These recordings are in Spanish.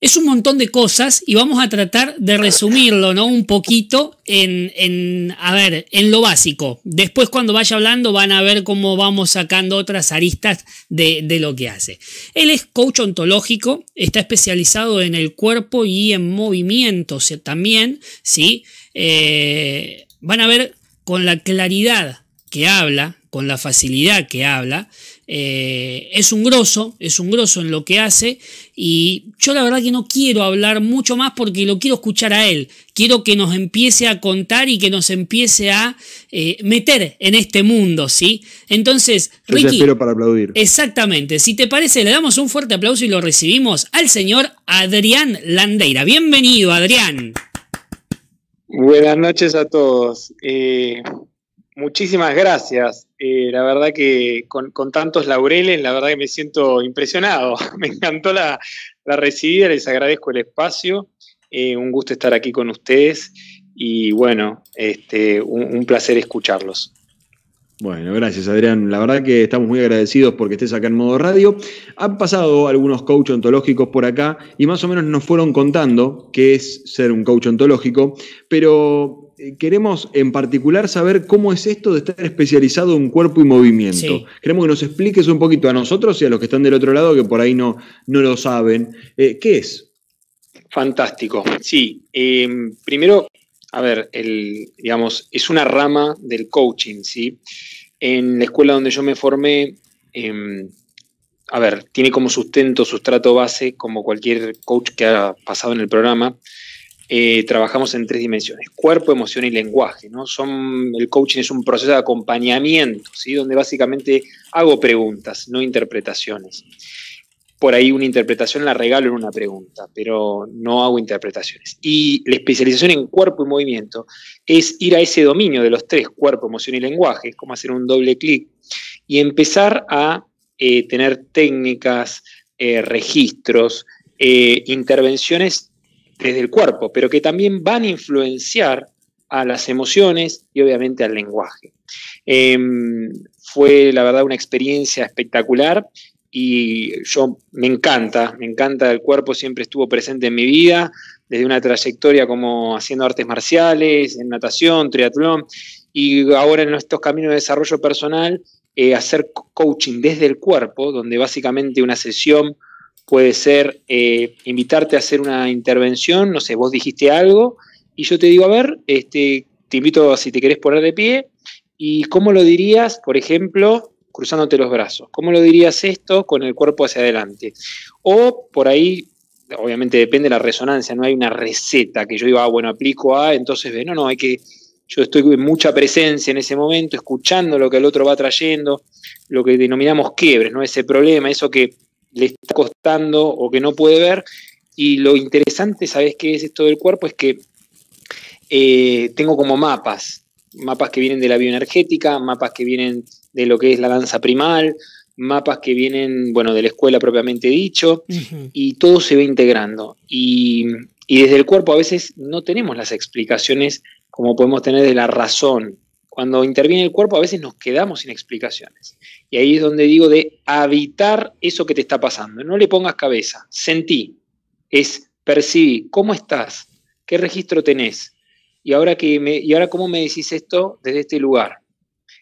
es un montón de cosas y vamos a tratar de resumirlo, ¿no? Un poquito en, a ver, en lo básico. Después cuando vaya hablando van a ver cómo vamos sacando otras aristas de, lo que hace. Él es coach ontológico, está especializado en el cuerpo y en movimiento también, ¿sí? Eh, van a ver con la claridad que habla, con la facilidad que habla, eh, es un grosso, es un grosso en lo que hace y yo la verdad que no quiero hablar mucho más porque lo quiero escuchar a él. Quiero que nos empiece a contar y que nos empiece a eh, meter en este mundo, ¿sí? Entonces, Ricky. espero para aplaudir. Exactamente. Si te parece, le damos un fuerte aplauso y lo recibimos al señor Adrián Landeira. Bienvenido, Adrián. Buenas noches a todos. Eh, muchísimas gracias. Eh, la verdad que con, tantos laureles, la verdad que me siento impresionado. Me encantó la, recibida, les agradezco el espacio. Eh, un gusto estar aquí con ustedes y bueno, este, un, placer escucharlos. Bueno, gracias Adrián. La verdad que estamos muy agradecidos porque estés acá en modo radio. Han pasado algunos coach ontológicos por acá y más o menos nos fueron contando qué es ser un coach ontológico, pero queremos en particular saber cómo es esto de estar especializado en cuerpo y movimiento. Queremos que nos expliques un poquito a nosotros y a los que están del otro lado que por ahí no, no lo saben. Eh, ¿Qué es? Fantástico. Sí, em, primero, a ver, el, digamos, es una rama del coaching, ¿sí? En la escuela donde yo me formé, em, a ver, tiene como sustento, sustrato base, como cualquier coach que ha pasado en el programa, eh, trabajamos en tres dimensiones, cuerpo, emoción y lenguaje. ¿no? Son, el coaching es un proceso de acompañamiento, ¿sí? donde básicamente hago preguntas, no interpretaciones. Por ahí una interpretación la regalo en una pregunta, pero no hago interpretaciones. Y la especialización en cuerpo y movimiento es ir a ese dominio de los tres, cuerpo, emoción y lenguaje, es como hacer un doble clic, y empezar a eh, tener técnicas, eh, registros, intervenciones desde el cuerpo, pero que también van a influenciar a las emociones y obviamente al lenguaje. Em, fue la verdad una experiencia espectacular y yo me encanta, me encanta el cuerpo, siempre estuvo presente en mi vida, desde una trayectoria como haciendo artes marciales, en natación, triatlón, y ahora en estos caminos de desarrollo personal, eh, hacer coaching desde el cuerpo, donde básicamente una sesión puede ser eh, invitarte a hacer una intervención, no sé, vos dijiste algo y yo te digo, a ver, este, te invito si te querés poner de pie y cómo lo dirías, por ejemplo, cruzándote los brazos, cómo lo dirías esto con el cuerpo hacia adelante. O por ahí, obviamente depende de la resonancia, no hay una receta que yo diga, ah, bueno, aplico a, entonces no, no, hay que, yo estoy en mucha presencia en ese momento, escuchando lo que el otro va trayendo, lo que denominamos quiebres, ¿no? Ese problema, eso que le está costando o que no puede ver. Y lo interesante, ¿sabes qué es esto del cuerpo? Es que eh, tengo como mapas, mapas que vienen de la bioenergética, mapas que vienen de lo que es la danza primal, mapas que vienen, bueno, de la escuela propiamente dicho, y todo se va integrando. Y, y, desde el cuerpo a veces no tenemos las explicaciones como podemos tener de la razón. Cuando interviene el cuerpo a veces nos quedamos sin explicaciones. Y ahí es donde digo de habitar eso que te está pasando. No le pongas cabeza, sentí, es percibí, ¿cómo estás? ¿Qué registro tenés? Y ahora, que me, ¿Y ahora cómo me decís esto desde este lugar?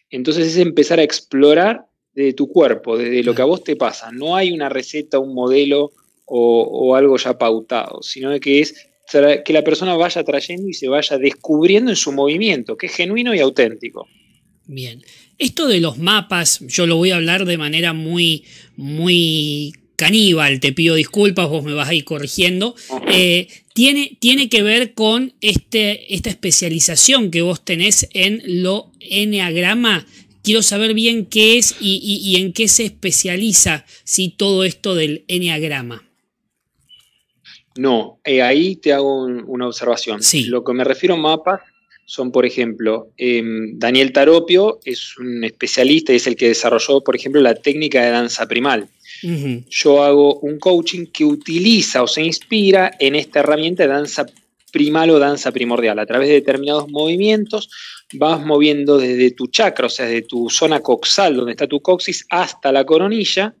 Entonces es empezar a explorar desde tu cuerpo, desde lo que a vos te pasa. No hay una receta, un modelo o, o algo ya pautado, sino que es que la persona vaya trayendo y se vaya descubriendo en su movimiento, que es genuino y auténtico. Bien. Esto de los mapas, yo lo voy a hablar de manera muy, muy caníbal, te pido disculpas, vos me vas a ir corrigiendo, eh, tiene, tiene, que ver con este, esta especialización que vos tenés en lo enneagrama. Quiero saber bien qué es y, en qué se especializa si todo esto del enneagrama. No, eh, ahí te hago una observación. Sí. Lo que me refiero a mapas son, por ejemplo, em, Daniel Taropio es un especialista y es el que desarrolló, por ejemplo, la técnica de danza primal. Yo hago un coaching que utiliza o se inspira en esta herramienta de danza primal o danza primordial. A través de determinados movimientos vas moviendo desde tu chakra, o sea, desde tu zona coxal, donde está tu coxis, hasta la coronilla,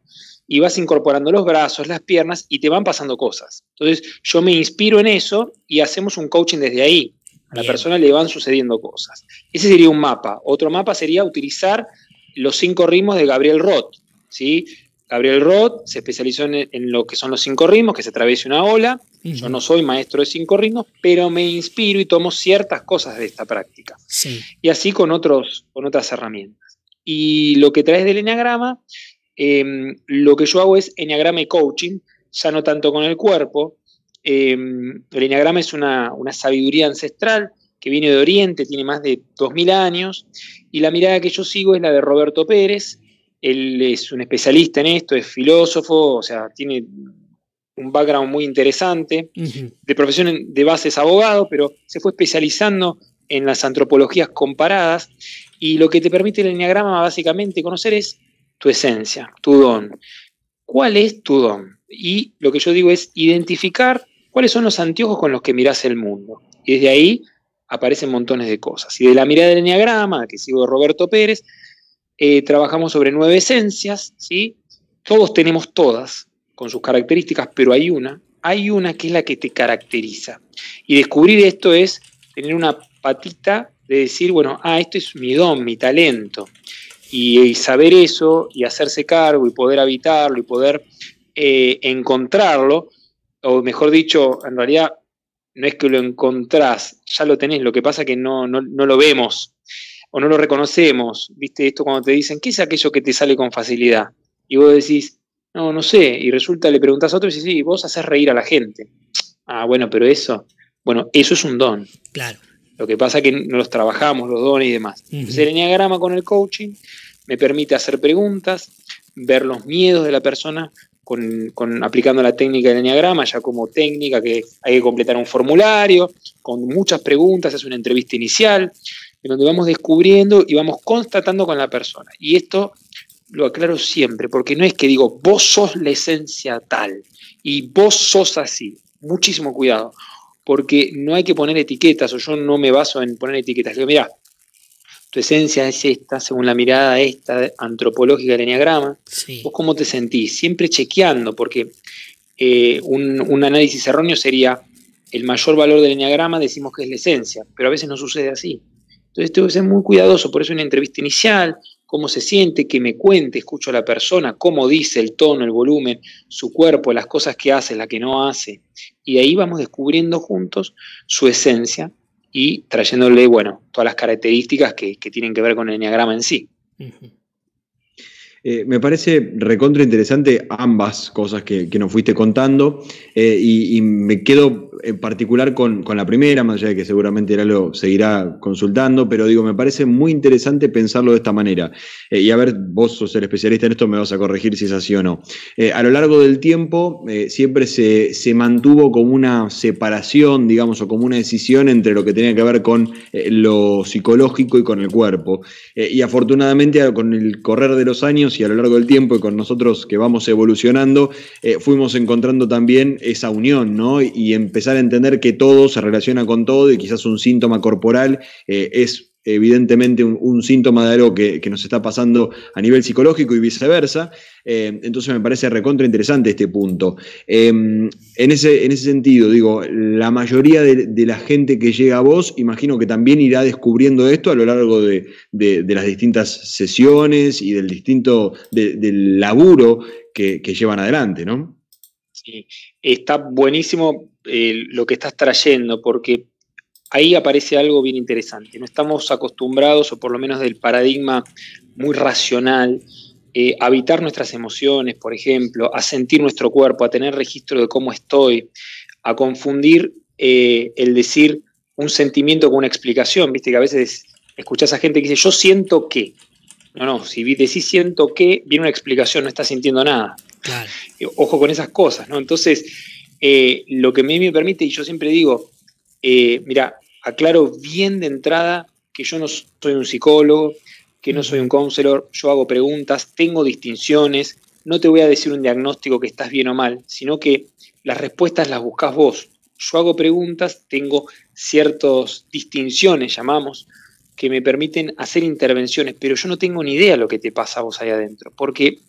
y vas incorporando los brazos, las piernas y te van pasando cosas. Entonces yo me inspiro en eso y hacemos un coaching desde ahí. A la persona le van sucediendo cosas. Ese sería un mapa. Otro mapa sería utilizar los cinco ritmos de Gabriel Roth. ¿sí? Gabriel Roth se especializó en, lo que son los cinco ritmos, que se atraviese una ola. Yo no soy maestro de cinco ritmos, pero me inspiro y tomo ciertas cosas de esta práctica. Y así con, otros, con otras herramientas. Y lo que traes del Enneagrama, em, lo que yo hago es Enneagrama y coaching, ya no tanto con el cuerpo. Em, el Enneagrama es una, una sabiduría ancestral que viene de Oriente, tiene más de 2000 años, y la mirada que yo sigo es la de Roberto Pérez, él es un especialista en esto, es filósofo, o sea, tiene un background muy interesante. De profesión de base es abogado, pero se fue especializando en las antropologías comparadas. Y lo que te permite el enneagrama básicamente conocer es tu esencia, tu don. ¿Cuál es tu don? Y lo que yo digo es identificar cuáles son los anteojos con los que miras el mundo. Y desde ahí aparecen montones de cosas. Y de la mirada del enneagrama, que sigo de Roberto Pérez, eh, trabajamos sobre nueve esencias, ¿sí? Todos tenemos todas con sus características, pero hay una, hay una que es la que te caracteriza. Y descubrir esto es tener una patita de decir, bueno, ah, esto es mi don, mi talento. Y, saber eso y hacerse cargo y poder habitarlo y poder eh, encontrarlo, o mejor dicho, en realidad no es que lo encontrás, ya lo tenés, lo que pasa es que no, no, no lo vemos o no lo reconocemos, ¿viste? Esto cuando te dicen, ¿qué es aquello que te sale con facilidad? Y vos decís, no, no sé, y resulta, le preguntas a otro y dices, sí, vos haces reír a la gente. Ah, bueno, pero eso, bueno, eso es un don. Claro. Lo que pasa es que no los trabajamos, los dones y demás. el enneagrama con el coaching me permite hacer preguntas, ver los miedos de la persona, con, aplicando la técnica del enneagrama, ya como técnica que hay que completar un formulario, con muchas preguntas, es una entrevista inicial, en donde vamos descubriendo y vamos constatando con la persona. Y esto lo aclaro siempre, porque no es que digo, vos sos la esencia tal y vos sos así. Muchísimo cuidado, porque no hay que poner etiquetas, o yo no me baso en poner etiquetas. Digo, mira, tu esencia es esta, según la mirada esta antropológica del enneagrama. ¿Vos cómo te sentís? Siempre chequeando, porque eh, un, un, análisis erróneo sería el mayor valor del enneagrama, decimos que es la esencia, pero a veces no sucede así. Entonces tengo que ser muy cuidadoso, por eso una entrevista inicial, cómo se siente, que me cuente, escucho a la persona, cómo dice el tono, el volumen, su cuerpo, las cosas que hace, las que no hace. Y ahí vamos descubriendo juntos su esencia y trayéndole, bueno, todas las características que, tienen que ver con el enneagrama en sí. Eh, me parece recontra interesante ambas cosas que, nos fuiste contando eh, y, me quedo en particular con, la primera, más allá de que seguramente lo seguirá consultando, pero digo, me parece muy interesante pensarlo de esta manera. Eh, y a ver, vos sos el especialista en esto, me vas a corregir si es así o no. a lo largo del tiempo siempre se, se, mantuvo como una separación, digamos, o como una decisión entre lo que tenía que ver con lo psicológico y con el cuerpo. y afortunadamente con el correr de los años, y a lo largo del tiempo y con nosotros que vamos evolucionando, eh, fuimos encontrando también esa unión, ¿no? Y empezar entender que todo se relaciona con todo y quizás un síntoma corporal eh, es evidentemente un, síntoma de algo que, nos está pasando a nivel psicológico y viceversa. Eh, entonces me parece recontra interesante este punto. Em, en, ese, en ese sentido, digo, la mayoría de, la gente que llega a vos, imagino que también irá descubriendo esto a lo largo de, las distintas sesiones y del distinto del laburo que, llevan adelante, ¿no? Está buenísimo eh, lo que estás trayendo, porque ahí aparece algo bien interesante. No estamos acostumbrados, o por lo menos del paradigma muy racional, eh, a habitar nuestras emociones, por ejemplo, a sentir nuestro cuerpo, a tener registro de cómo estoy, a confundir eh, el decir un sentimiento con una explicación. Viste que a veces escuchás a gente que dice, yo siento que. No, no, si decís siento que, viene una explicación, no estás sintiendo nada. Eh, ojo con esas cosas, ¿no? Entonces, lo que a mí me permite, y yo siempre digo, eh, mira, aclaro bien de entrada que yo no soy un psicólogo, que no soy un counselor, yo hago preguntas, tengo distinciones, no te voy a decir un diagnóstico que estás bien o mal, sino que las respuestas las buscas vos. Yo hago preguntas, tengo ciertas distinciones, llamamos, que me permiten hacer intervenciones, pero yo no tengo ni idea de lo que te pasa a vos ahí adentro, porque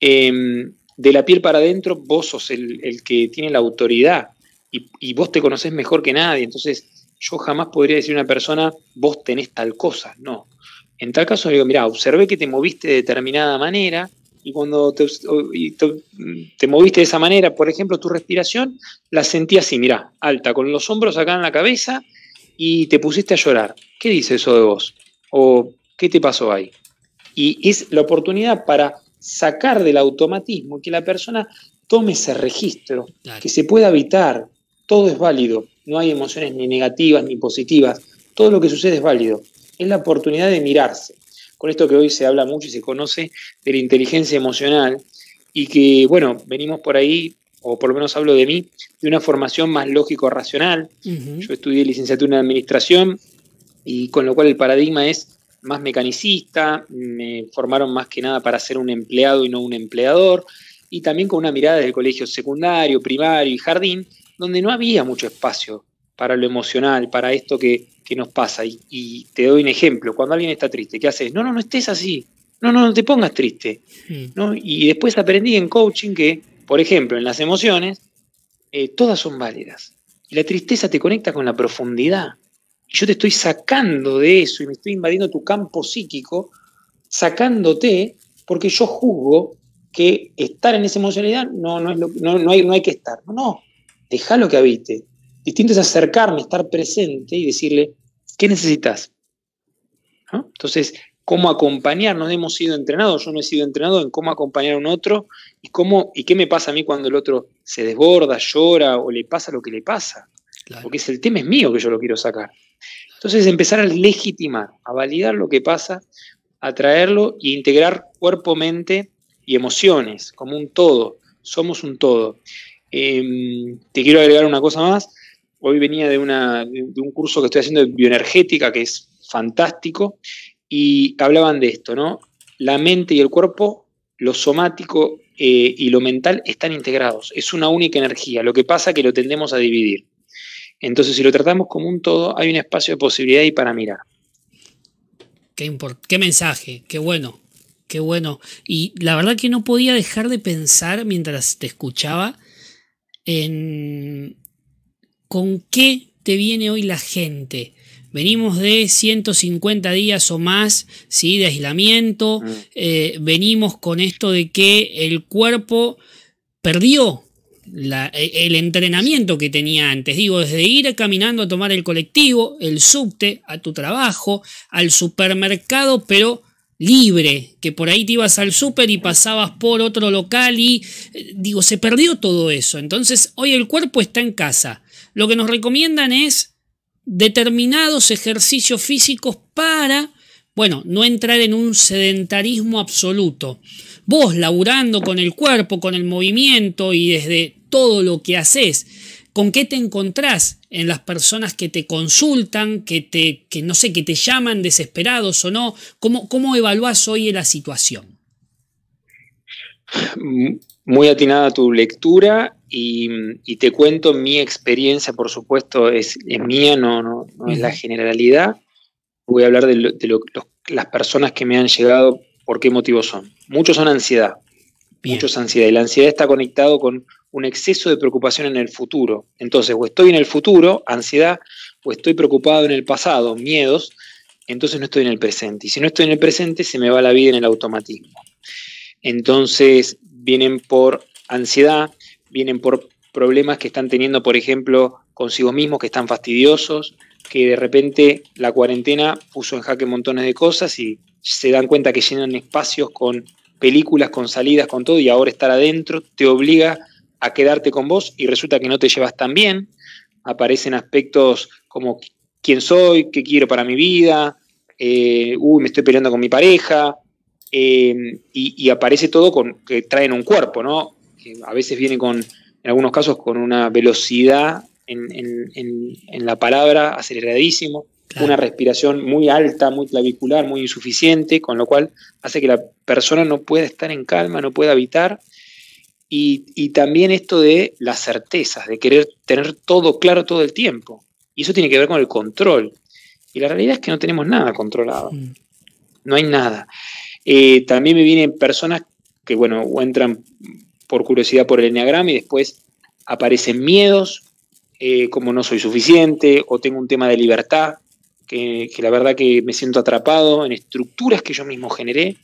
em, de la piel para adentro vos sos el, que tiene la autoridad y, vos te conocés mejor que nadie. Entonces, yo jamás podría decir a una persona, vos tenés tal cosa. No. En tal caso, digo, mira, observé que te moviste de determinada manera y cuando te, te, moviste de esa manera, por ejemplo, tu respiración la sentí así, mira, alta, con los hombros acá en la cabeza y te pusiste a llorar. ¿Qué dice eso de vos? ¿O qué te pasó ahí? Y es la oportunidad para sacar del automatismo que la persona tome ese registro, que se pueda evitar. Todo es válido, no hay emociones ni negativas ni positivas, todo lo que sucede es válido. Es la oportunidad de mirarse con esto que hoy se habla mucho y se conoce de la inteligencia emocional y que, bueno, venimos por ahí, o por lo menos hablo de mí, de una formación más lógico-racional. Yo estudié licenciatura en administración y con lo cual el paradigma es más mecanicista, me formaron más que nada para ser un empleado y no un empleador, y también con una mirada del colegio secundario, primario y jardín, donde no había mucho espacio para lo emocional, para esto que, nos pasa. Y, te doy un ejemplo, cuando alguien está triste, ¿qué haces? No, no, no estés así, no, no, no te pongas triste. Hmm. Y después aprendí en coaching que, por ejemplo, en las emociones, eh, todas son válidas. Y la tristeza te conecta con la profundidad. Y yo te estoy sacando de eso y me estoy invadiendo tu campo psíquico, sacándote porque yo juzgo que estar en esa emocionalidad no, no, es no, hay, no hay que estar. No, no, déjalo que habite. Distinto es acercarme, estar presente y decirle, ¿qué necesitas? Entonces, cómo acompañar, nos hemos sido entrenados, yo no he sido entrenado en cómo acompañar a un otro y, cómo, y qué me pasa a mí cuando el otro se desborda, llora o le pasa lo que le pasa. Porque es el tema es mío que yo lo quiero sacar. Entonces, empezar a legitimar, a validar lo que pasa, a traerlo e integrar cuerpo, mente y emociones como un todo. Somos un todo. Em, te quiero agregar una cosa más Hoy venía de, un curso que estoy haciendo de bioenergética, que es fantástico, y hablaban de esto, ¿no? La mente y el cuerpo, lo somático eh, y lo mental están integrados. Es una única energía. Lo que pasa es que lo tendemos a dividir. Entonces, si lo tratamos como un todo, hay un espacio de posibilidad ahí para mirar. Qué, qué mensaje, qué bueno, qué bueno. Y la verdad que no podía dejar de pensar mientras te escuchaba en con qué te viene hoy la gente. Venimos de 150 días o más ¿sí? de aislamiento, mm. eh, venimos con esto de que el cuerpo perdió e, el entrenamiento que tenía antes. Digo, desde ir caminando a tomar el colectivo, el subte, a tu trabajo, al supermercado, pero libre, que por ahí te ibas al súper y pasabas por otro local y eh, digo, se perdió todo eso. Entonces, hoy el cuerpo está en casa lo que nos recomiendan es determinados ejercicios físicos para, bueno, no entrar en un sedentarismo absoluto. Vos laburando con el cuerpo, con el movimiento y desde todo lo que haces, ¿con qué te encontrás en las personas que te consultan, que te, que no sé, que te llaman desesperados o no? ¿Cómo, cómo evaluás hoy la situación? Muy atinada tu lectura y, te cuento mi experiencia, por supuesto, es, mía, no, no, es la generalidad. Voy a hablar de, las personas que me han llegado, por qué motivos son. Muchos son ansiedad, muchos ansiedad. Y la ansiedad está conectado con un exceso de preocupación en el futuro. Entonces, o estoy en el futuro, ansiedad, o estoy preocupado en el pasado, miedos, entonces no estoy en el presente. Y si no estoy en el presente, se me va la vida en el automatismo. Entonces, vienen por ansiedad, vienen por problemas que están teniendo, por ejemplo, consigo mismos, que están fastidiosos, que de repente la cuarentena puso en jaque montones de cosas y se dan cuenta que llenan espacios con películas, con salidas, con todo, y ahora estar adentro te obliga a quedarte con vos y resulta que no te llevas tan bien. Aparecen aspectos como quién soy, qué quiero para mi vida, eh, uy, me estoy peleando con mi pareja, eh, y, y, aparece todo con que traen un cuerpo, ¿no? A veces viene con, en algunos casos, con una velocidad en, la palabra aceleradísimo, una respiración muy alta, muy clavicular, muy insuficiente, con lo cual hace que la persona no pueda estar en calma, no pueda habitar. Y, también esto de las certezas, de querer tener todo claro todo el tiempo. Y eso tiene que ver con el control. Y la realidad es que no tenemos nada controlado. Mm. No hay nada. Eh, también me vienen personas que, bueno, entran por curiosidad por el enneagrama y después aparecen miedos, eh, como no soy suficiente, o tengo un tema de libertad, que, la verdad que me siento atrapado en estructuras que yo mismo generé,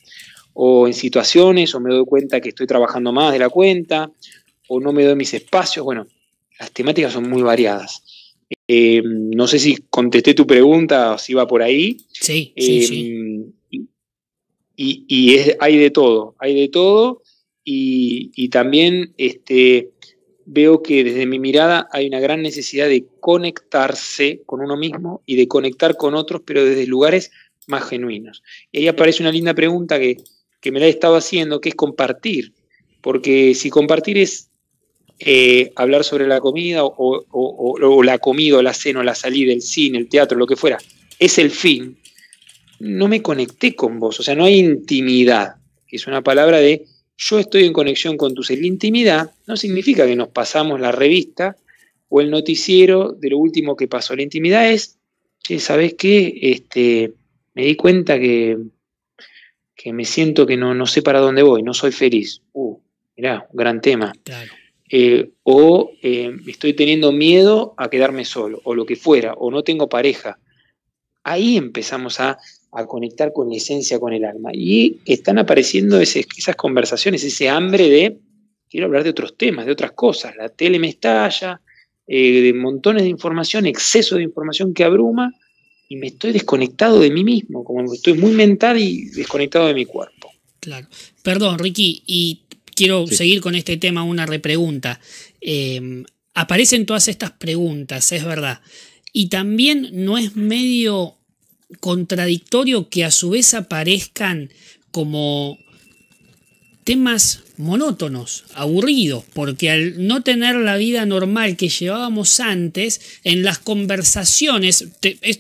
o en situaciones, o me doy cuenta que estoy trabajando más de la cuenta, o no me doy mis espacios. Bueno, las temáticas son muy variadas. Eh, no sé si contesté tu pregunta o si va por ahí. Sí, sí, sí. Eh, y, hay de todo, hay de todo. Y, también este, veo que desde mi mirada hay una gran necesidad de conectarse con uno mismo y de conectar con otros, pero desde lugares más genuinos. Y ahí aparece una linda pregunta que, me la he estado haciendo, que es compartir. Porque si compartir es eh, hablar sobre la comida o, la comida o la cena o la salida, el cine, el teatro, lo que fuera, es el fin, no me conecté con vos. O sea, no hay intimidad, que es una palabra de yo estoy en conexión con tu ser. La intimidad no significa que nos pasamos la revista o el noticiero de lo último que pasó. La intimidad es, ¿sabes qué? Este, me di cuenta que, que me siento que no, no sé para dónde voy, no soy feliz. Uh, mirá, un gran tema. Eh, o eh, estoy teniendo miedo a quedarme solo, o lo que fuera, o no tengo pareja. Ahí empezamos a a conectar con la esencia, con el alma. Y están apareciendo esas conversaciones, ese hambre de, quiero hablar de otros temas, de otras cosas. La tele me estalla, eh, de montones de información, exceso de información que abruma, y me estoy desconectado de mí mismo, como estoy muy mental y desconectado de mi cuerpo. Claro. Perdón, Ricky, y quiero seguir con este tema, una repregunta. Eh, aparecen todas estas preguntas, es verdad. Y también no es medio contradictorio que a su vez aparezcan como temas monótonos, aburridos, porque al no tener la vida normal que llevábamos antes, en las conversaciones,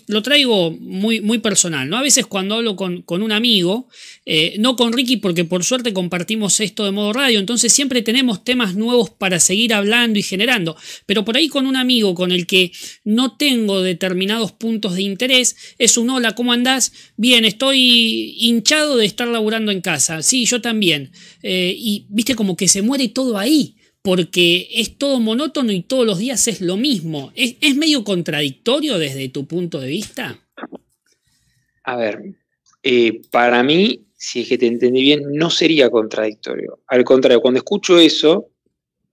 lo traigo muy, muy personal, ¿no? A veces cuando hablo con, un amigo, eh, no con Ricky porque por suerte compartimos esto de modo radio, entonces siempre tenemos temas nuevos para seguir hablando y generando, pero por ahí con un amigo con el que no tengo determinados puntos de interés, es un hola, ¿cómo andás? Bien, estoy hinchado de estar laburando en casa, sí, yo también, eh, y viste como que se muere todo ahí, porque es todo monótono y todos los días es lo mismo. ¿Es, medio contradictorio desde tu punto de vista? A ver, eh, para mí, si es que te entendí bien, no sería contradictorio. Al contrario, cuando escucho eso,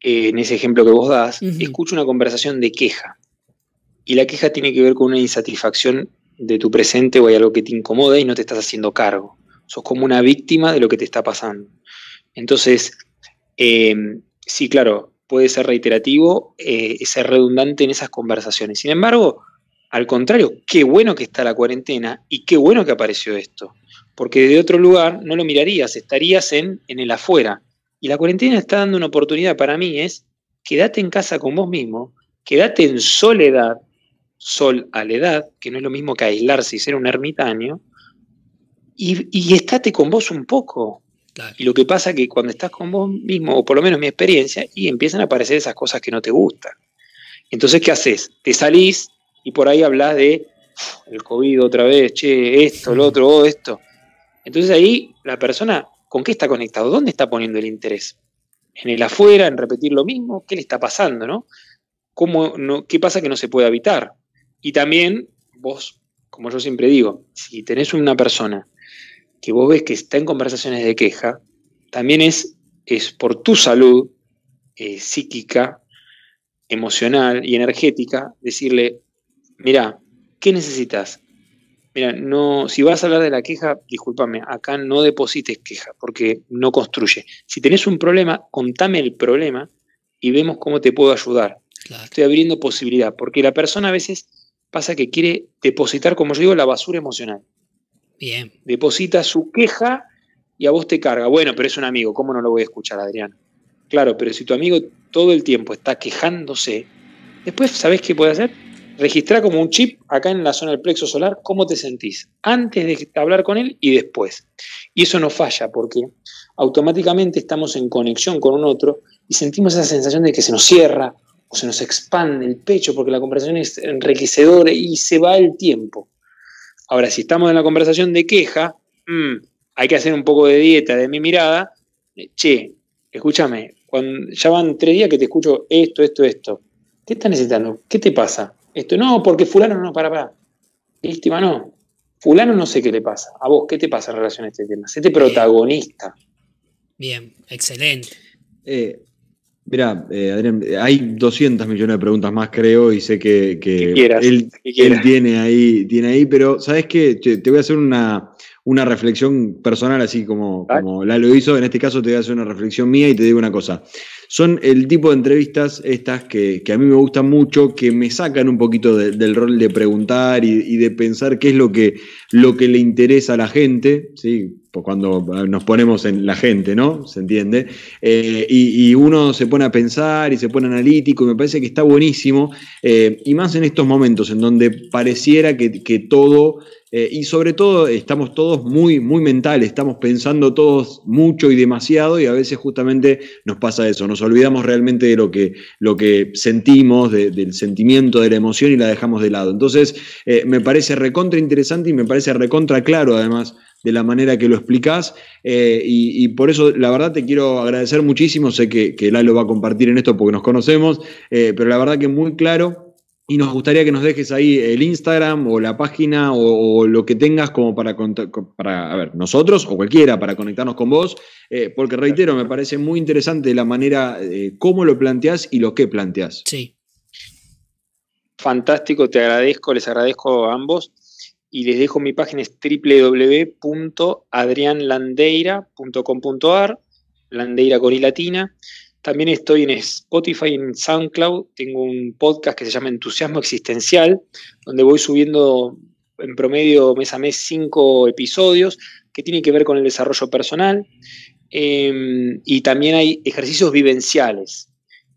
eh, en ese ejemplo que vos das, escucho una conversación de queja. Y la queja tiene que ver con una insatisfacción de tu presente o hay algo que te incomoda y no te estás haciendo cargo. Sos como una víctima de lo que te está pasando. Entonces, em, sí, claro, puede ser reiterativo, eh, ser redundante en esas conversaciones. Sin embargo, al contrario, qué bueno que está la cuarentena y qué bueno que apareció esto. Porque desde otro lugar no lo mirarías, estarías en, en el afuera. Y la cuarentena está dando una oportunidad para mí, es quédate en casa con vos mismo, quédate en soledad, sol a la edad, que no es lo mismo que aislarse y ser un ermitaño, y, y estate con vos un poco. Y lo que pasa es que cuando estás con vos mismo, o por lo menos mi experiencia, y empiezan a aparecer esas cosas que no te gustan. Entonces, ¿qué haces? Te salís y por ahí hablas de el COVID otra vez, che, esto, lo otro, oh, esto. Entonces ahí la persona, ¿con qué está conectado? ¿Dónde está poniendo el interés? ¿En el afuera, en repetir lo mismo? ¿Qué le está pasando, no? ¿Cómo, no, ¿Qué pasa que no se puede evitar? Y también vos, como yo siempre digo, si tenés una persona que vos ves que está en conversaciones de queja, también es, es por tu salud eh, psíquica, emocional y energética, decirle, mira, ¿qué necesitas? Mira, no, si vas a hablar de la queja, discúlpame, acá no deposites queja, porque no construye. Si tenés un problema, contame el problema y vemos cómo te puedo ayudar. Estoy abriendo posibilidad, porque la persona a veces pasa que quiere depositar, como yo digo, la basura emocional. Bien. Deposita su queja y a vos te carga. Bueno, pero es un amigo, ¿cómo no lo voy a escuchar, Adrián? Claro, pero si tu amigo todo el tiempo está quejándose, después, ¿sabés qué puede hacer? Registrar como un chip acá en la zona del plexo solar cómo te sentís, antes de hablar con él y después. Y eso no falla porque automáticamente estamos en conexión con un otro y sentimos esa sensación de que se nos cierra o se nos expande el pecho porque la conversación es enriquecedora y se va el tiempo. Ahora, si estamos en la conversación de queja, mm, hay que hacer un poco de dieta de mi mirada. Che, escúchame, cuando ya van tres días que te escucho esto, esto, esto. ¿Qué estás necesitando? ¿Qué te pasa? Esto, no, porque fulano no, para, para. Víctima, no. Fulano no sé qué le pasa. A vos, ¿qué te pasa en relación a este tema? Séte protagonista. Bien, excelente. Eh, Mirá, eh, Adrián, hay 200 millones de preguntas más, creo, y sé que, él, tiene, ahí, tiene ahí, pero ¿sabes qué? Te voy a hacer una, una reflexión personal, así como, como Lalo hizo. En este caso te voy a hacer una reflexión mía y te digo una cosa. Son el tipo de entrevistas estas que, a mí me gustan mucho, que me sacan un poquito del rol de preguntar y, de pensar qué es lo que, lo que le interesa a la gente, ¿sí? Cuando nos ponemos en la gente, ¿no? ¿Se entiende? Eh, y, uno se pone a pensar y se pone analítico y me parece que está buenísimo, eh, y más en estos momentos en donde pareciera que, todo, eh, y sobre todo estamos todos muy, muy mentales, estamos pensando todos mucho y demasiado y a veces justamente nos pasa eso, nos olvidamos realmente de lo que, lo que sentimos, del sentimiento, de la emoción y la dejamos de lado. Entonces, me parece recontra interesante y me parece recontra claro además de la manera que lo explicás. Eh, y, por eso, la verdad, te quiero agradecer muchísimo. Sé que, que Lalo va a compartir en esto porque nos conocemos, eh, pero la verdad que muy claro. Y nos gustaría que nos dejes ahí el Instagram o la página o, lo que tengas como para, para, a ver, nosotros o cualquiera para conectarnos con vos, eh, porque reitero, me parece muy interesante la manera, cómo lo planteás y lo que planteás. Sí. Fantástico, te agradezco, les agradezco a ambos y les dejo mi página es www.adrianlandeira.com.ar, Landeira con i latina. También estoy en Spotify, en SoundCloud, tengo un podcast que se llama Entusiasmo Existencial, donde voy subiendo en promedio mes a mes cinco episodios que tienen que ver con el desarrollo personal. Em, y también hay ejercicios vivenciales.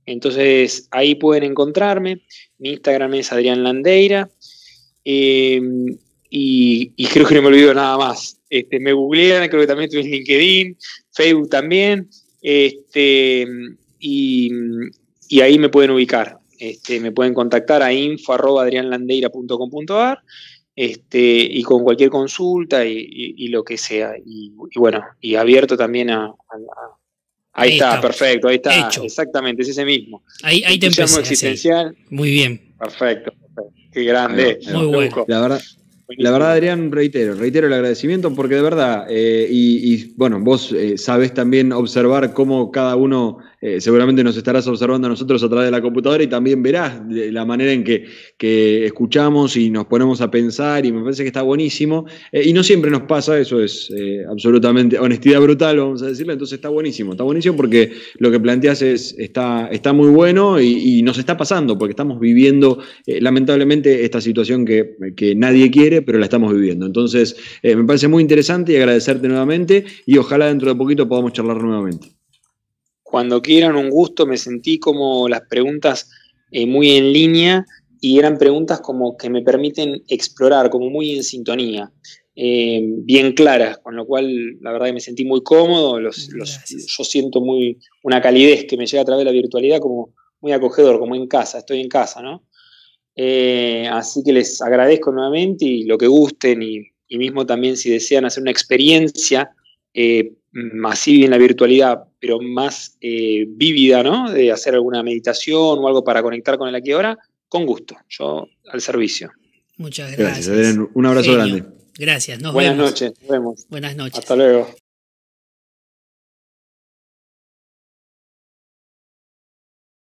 Entonces ahí pueden encontrarme. Mi Instagram es Adrián Landeira. Em, y, creo que no me olvido nada más. Este, me googlean, creo que también estoy en LinkedIn, Facebook también, este, y, ahí me pueden ubicar. Este, me pueden contactar a info.adrianlandeira.com.ar este, y con cualquier consulta y, lo que sea. Y, bueno, y abierto también a... ahí, está, perfecto, ahí está, exactamente, es ese mismo. Ahí, ahí te empecé, existencial. Muy bien. Perfecto, qué grande. Muy bueno. La verdad, la verdad, Adrián, reitero, reitero el agradecimiento porque de verdad, eh, y, bueno, vos eh, sabés también observar cómo cada uno eh, seguramente nos estarás observando a nosotros a través de la computadora y también verás la manera en que, escuchamos y nos ponemos a pensar y me parece que está buenísimo. Eh, y no siempre nos pasa, eso es eh, absolutamente honestidad brutal, vamos a decirlo, entonces está buenísimo, está buenísimo porque lo que planteas es, está, está muy bueno y, nos está pasando porque estamos viviendo lamentablemente esta situación que, que, nadie quiere, pero la estamos viviendo. Entonces me parece muy interesante y agradecerte nuevamente y ojalá dentro de poquito podamos charlar nuevamente. Cuando quieran, un gusto, me sentí como las preguntas eh, muy en línea y eran preguntas como que me permiten explorar, como muy en sintonía, eh, bien claras, con lo cual la verdad que me sentí muy cómodo, yo siento muy una calidez que me llega a través de la virtualidad como muy acogedor, como en casa, estoy en casa, ¿no? Eh, así que les agradezco nuevamente y lo que gusten y, mismo también si desean hacer una experiencia masiva en la virtualidad, pero más eh, vívida, ¿no? De hacer alguna meditación o algo para conectar con el aquí y ahora, con gusto. Yo al servicio. Muchas gracias. Un abrazo grande. Gracias. Buenas noches. Nos vemos. Buenas noches. Hasta luego.